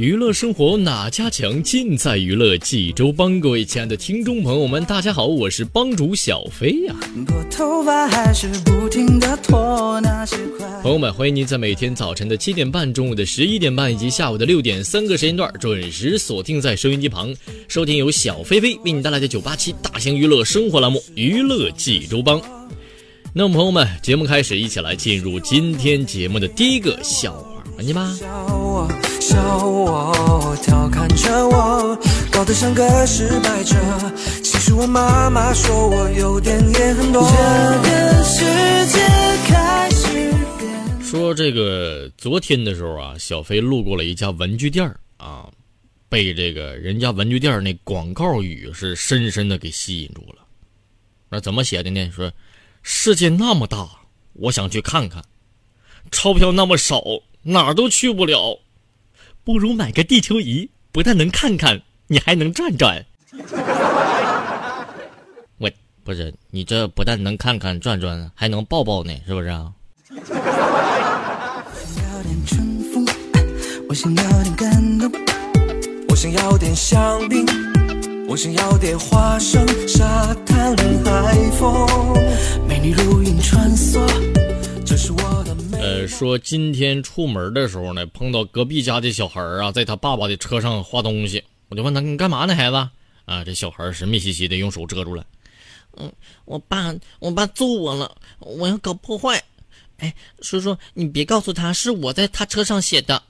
娱乐生活哪家强？尽在娱乐济州帮。各位亲爱的听众朋友们，大家好，我是帮主小飞呀。朋友们，欢迎您在每天早晨的七点半、中午的十一点半以及下午的六点三个时间段准时锁定在收音机旁，收听由小飞飞为你带来的九八七大型娱乐生活栏目《娱乐济州帮》。那么，朋友们，节目开始，一起来进入今天节目的第一个笑话环节吧。笑我，调侃着我，搞得像个失败者。其实我妈妈说我有点脸很多。这个世界开始变。说这个昨天的时候啊，小飞路过了一家文具店啊，被这个人家文具店那广告语是深深的给吸引住了。那怎么写的呢？说世界那么大，我想去看看。钞票那么少，哪儿都去不了。不如买个地球仪，不但能看看，你还能转转。我不是你这不但能看看转转，还能抱抱呢，是不是啊？我想要点感动，我想要点香槟，我想要点花生，沙滩海风，美女如云穿梭，这是我的。呃，说今天出门的时候呢，碰到隔壁家的小孩啊，在他爸爸的车上画东西，我就问他你干嘛呢，孩子？啊，这小孩神秘兮兮的用手遮住了。嗯，我爸，我爸揍我了，我要搞破坏。哎，叔叔，你别告诉他是我在他车上写的。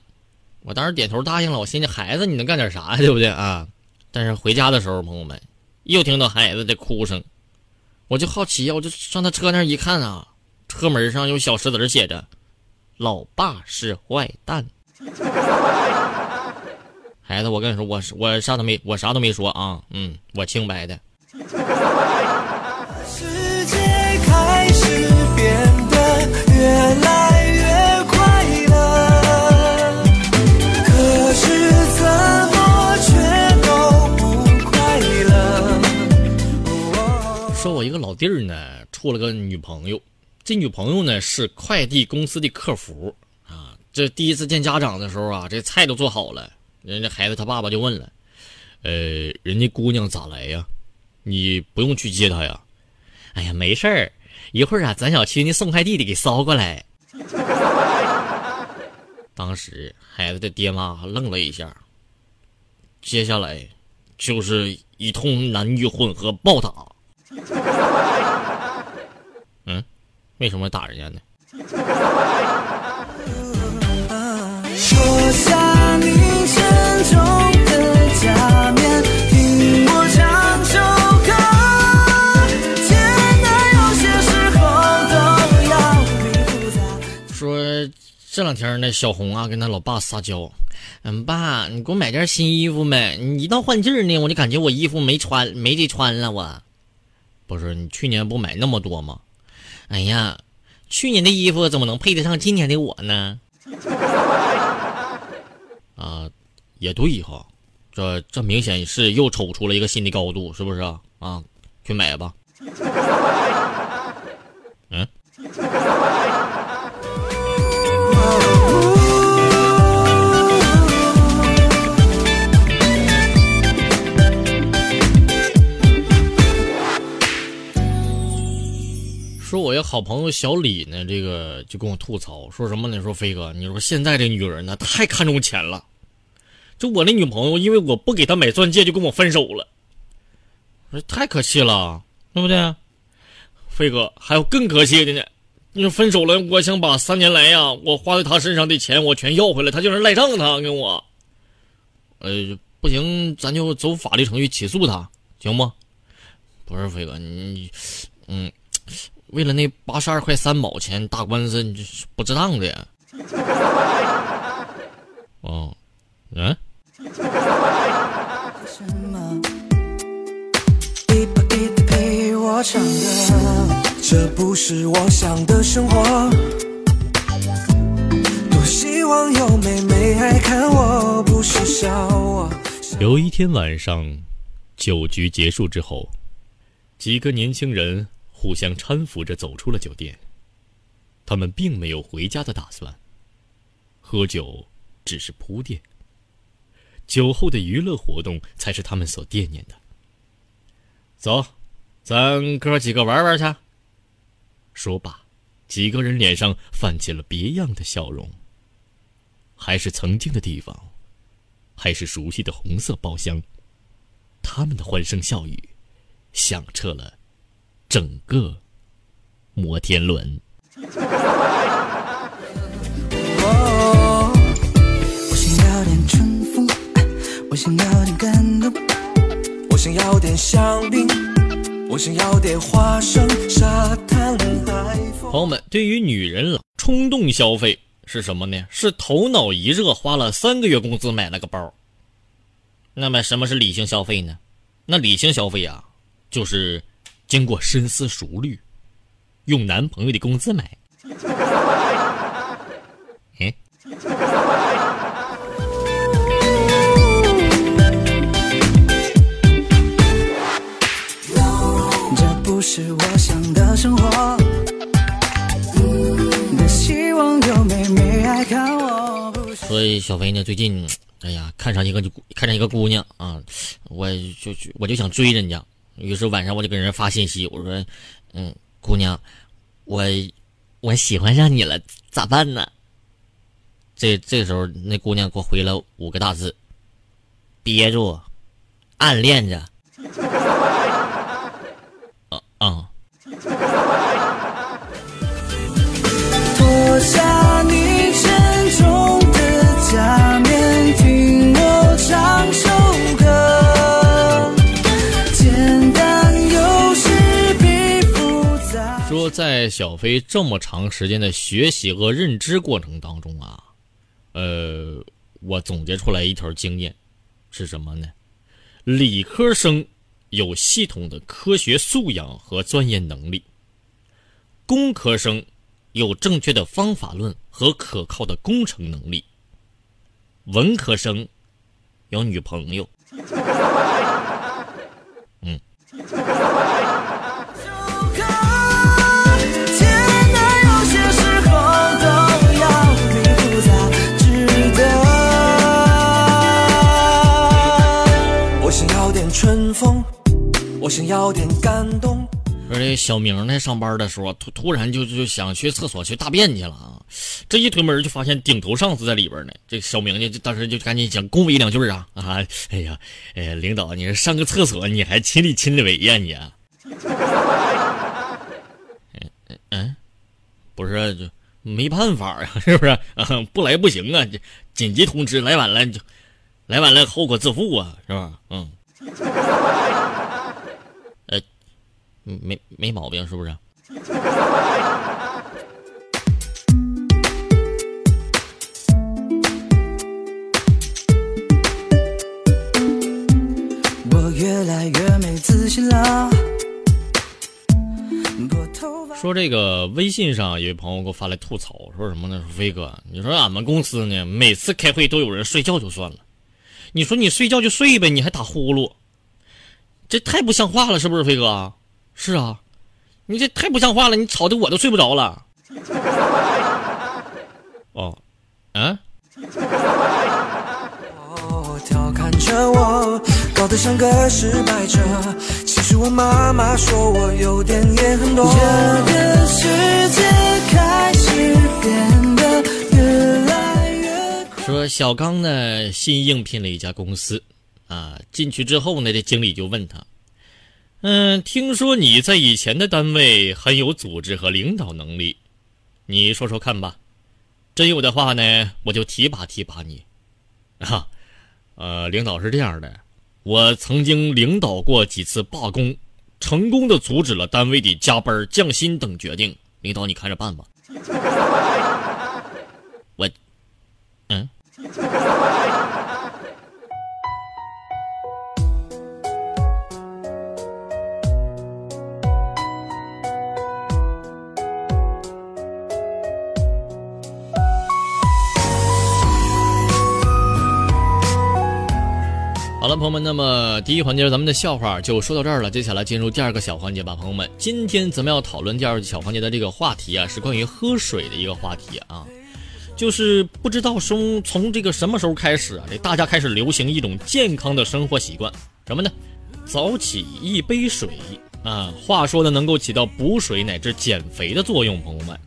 我当时点头答应了，我心里孩子你能干点啥呀，对不对啊？但是回家的时候，朋友们又听到孩子的哭声，我就好奇呀，我就上他车那一看啊，车门上有小石子写着。老爸是坏蛋，孩子，我跟你说，我我啥都没，我啥都没说啊，嗯，我清白的。说，我一个老弟儿呢，处了个女朋友。这女朋友呢是快递公司的客服啊，这第一次见家长的时候啊，这菜都做好了，人家孩子他爸爸就问了，呃，人家姑娘咋来呀？你不用去接她呀？哎呀，没事儿，一会儿啊，咱小区那送快递的给捎过来。当时孩子的爹妈愣了一下，接下来就是一通男女混合暴打。为什么打人家呢？说这两天那小红啊，跟他老爸撒娇，嗯，爸，你给我买件新衣服呗。你一到换季呢，我就感觉我衣服没穿，没得穿了。我不是你去年不买那么多吗？哎呀，去年的衣服怎么能配得上今年的我呢？啊，也对哈，这这明显是又瞅出了一个新的高度，是不是啊？啊，去买吧。嗯。说我一个好朋友小李呢，这个就跟我吐槽说什么呢？说飞哥，你说现在这女人呢太看重钱了就我那女朋友，因为我不给她买钻戒，就跟我分手了。我说太可气了，对不对？飞哥，还有更可气的呢。你说分手了，我想把三年来呀，我花在他身上的钱我全要回来，他竟然赖账，他跟我。呃，不行，咱就走法律程序起诉他，行不？不是飞哥，你，嗯，为了那八十二块三毛钱打官司，你这是不值当的呀。哦，嗯。这不是我想的生活。多希望有妹妹爱看我，不是笑我。有一天晚上，酒局结束之后，几个年轻人互相搀扶着走出了酒店。他们并没有回家的打算。喝酒只是铺垫，酒后的娱乐活动才是他们所惦念的。走。咱哥几个玩玩去。说罢，几个人脸上泛起了别样的笑容。还是曾经的地方，还是熟悉的红色包厢，他们的欢声笑语，响彻了整个摩天轮。我想要点春风，我想要点感动，我想要点香槟。我想要点花生沙滩海风。朋友们，对于女人了，冲动消费是什么呢？是头脑一热，花了三个月工资买了个包。那么什么是理性消费呢？那理性消费啊，就是经过深思熟虑，用男朋友的工资买。哎。是我想的生活。所以小飞呢，最近，哎呀，看上一个就看上一个姑娘啊，我就我就想追人家，于是晚上我就给人发信息，我说，嗯，姑娘，我我喜欢上你了，咋办呢？这这时候那姑娘给我回了五个大字：憋住，暗恋着。啊！脱下你在小飞这么长时间的学习和认知过程当中啊，呃，我总结出来一条经验，是什么呢？理科生。有系统的科学素养和钻研能力，工科生有正确的方法论和可靠的工程能力，文科生有女朋友。嗯。要点感动。说这小明呢，上班的时候突突然就就想去厕所去大便去了啊！这一推门就发现顶头上司在里边呢。这小明呢，就当时就赶紧想恭维两句啊啊！哎呀，哎呀，领导，你上个厕所你还亲力亲为呀你？嗯 嗯，不是就没办法呀，是不是？不来不行啊！紧急通知，来晚了就来晚了，后果自负啊，是吧？嗯。没没毛病，是不是？我越来越没自信了。说这个微信上有位朋友给我发来吐槽，说什么呢？说飞哥，你说俺们公司呢，每次开会都有人睡觉就算了，你说你睡觉就睡呗，你还打呼噜，这太不像话了，是不是飞哥？是啊，你这太不像话了！你吵得我都睡不着了。哦，嗯。调侃着我，搞得像个失败者。其实我妈妈说我有点也很多。这个世界开始变得越来越说小刚呢新应聘了一家公司，啊，进去之后呢，这经理就问他，嗯，听说你在以前的单位很有组织和领导能力，你说说看吧，真有的话呢，我就提拔提拔你，啊，呃，领导是这样的，我曾经领导过几次罢工，成功的阻止了单位的加班、降薪等决定，领导你看着办吧。我，嗯。好了，朋友们，那么第一环节咱们的笑话就说到这儿了。接下来进入第二个小环节吧，朋友们。今天咱们要讨论第二个小环节的这个话题啊，是关于喝水的一个话题啊。就是不知道从从这个什么时候开始啊，这大家开始流行一种健康的生活习惯，什么呢？早起一杯水啊。话说呢，能够起到补水乃至减肥的作用，朋友们。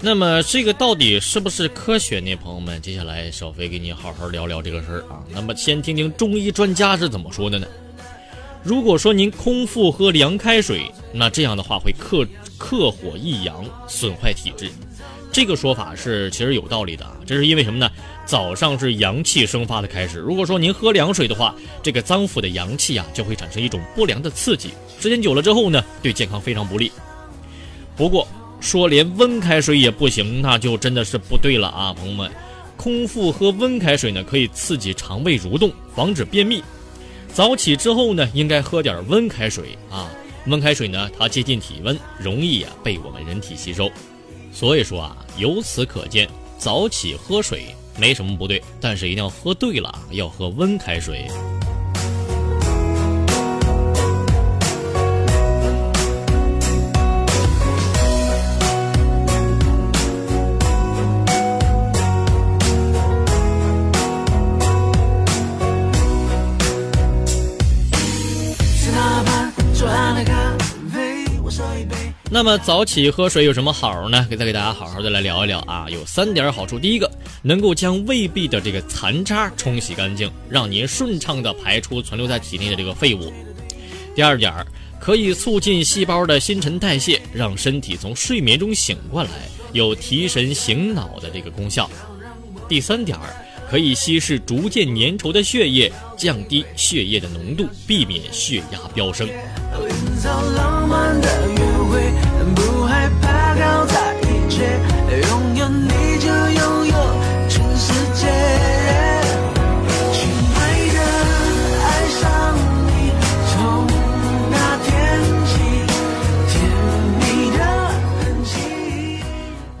那么这个到底是不是科学呢？朋友们，接下来小飞给你好好聊聊这个事儿啊。那么先听听中医专家是怎么说的呢？如果说您空腹喝凉开水，那这样的话会克克火益阳，损坏体质。这个说法是其实有道理的啊。这是因为什么呢？早上是阳气生发的开始。如果说您喝凉水的话，这个脏腑的阳气啊就会产生一种不良的刺激，时间久了之后呢，对健康非常不利。不过。说连温开水也不行，那就真的是不对了啊，朋友们！空腹喝温开水呢，可以刺激肠胃蠕动，防止便秘。早起之后呢，应该喝点温开水啊。温开水呢，它接近体温，容易啊被我们人体吸收。所以说啊，由此可见，早起喝水没什么不对，但是一定要喝对了，要喝温开水。那么早起喝水有什么好呢？给再给大家好好的来聊一聊啊，有三点好处。第一个，能够将胃壁的这个残渣冲洗干净，让您顺畅的排出存留在体内的这个废物。第二点，可以促进细胞的新陈代谢，让身体从睡眠中醒过来，有提神醒脑的这个功效。第三点，可以稀释逐渐粘稠的血液，降低血液的浓度，避免血压飙升。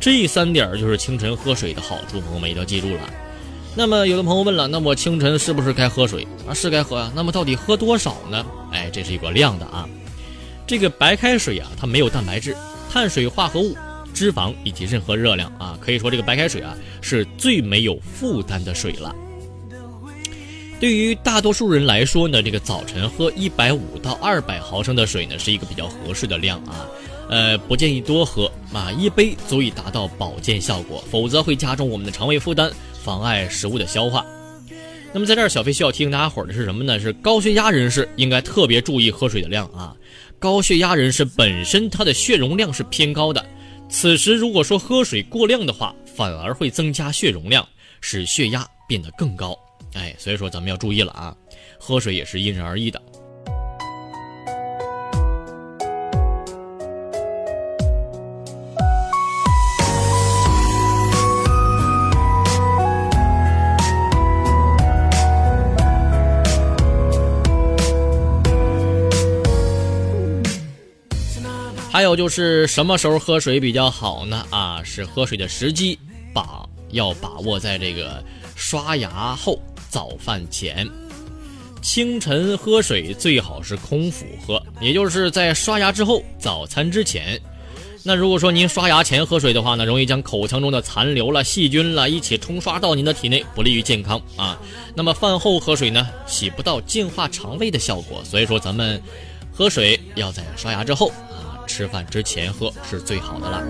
这三点就是清晨喝水的好处，朋友们一定要记住了。那么有的朋友问了，那我清晨是不是该喝水啊？是该喝啊。那么到底喝多少呢？哎，这是一个量的啊。这个白开水啊，它没有蛋白质、碳水化合物。脂肪以及任何热量啊，可以说这个白开水啊是最没有负担的水了。对于大多数人来说呢，这个早晨喝一百五到二百毫升的水呢是一个比较合适的量啊，呃，不建议多喝啊，一杯足以达到保健效果，否则会加重我们的肠胃负担，妨碍食物的消化。那么在这儿，小飞需要提醒大家伙儿的是什么呢？是高血压人士应该特别注意喝水的量啊。高血压人士本身他的血容量是偏高的。此时如果说喝水过量的话，反而会增加血容量，使血压变得更高。哎，所以说咱们要注意了啊，喝水也是因人而异的。还有就是什么时候喝水比较好呢？啊，是喝水的时机，把要把握在这个刷牙后、早饭前。清晨喝水最好是空腹喝，也就是在刷牙之后、早餐之前。那如果说您刷牙前喝水的话呢，容易将口腔中的残留了、细菌了一起冲刷到您的体内，不利于健康啊。那么饭后喝水呢，起不到净化肠胃的效果，所以说咱们喝水要在刷牙之后。吃饭之前喝是最好的了。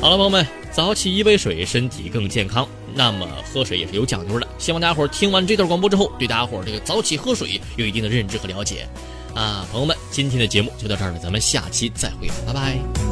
好了，朋友们，早起一杯水，身体更健康。那么喝水也是有讲究的，希望大家伙儿听完这段广播之后，对大家伙儿这个早起喝水有一定的认知和了解。啊，朋友们，今天的节目就到这儿了，咱们下期再会，拜拜。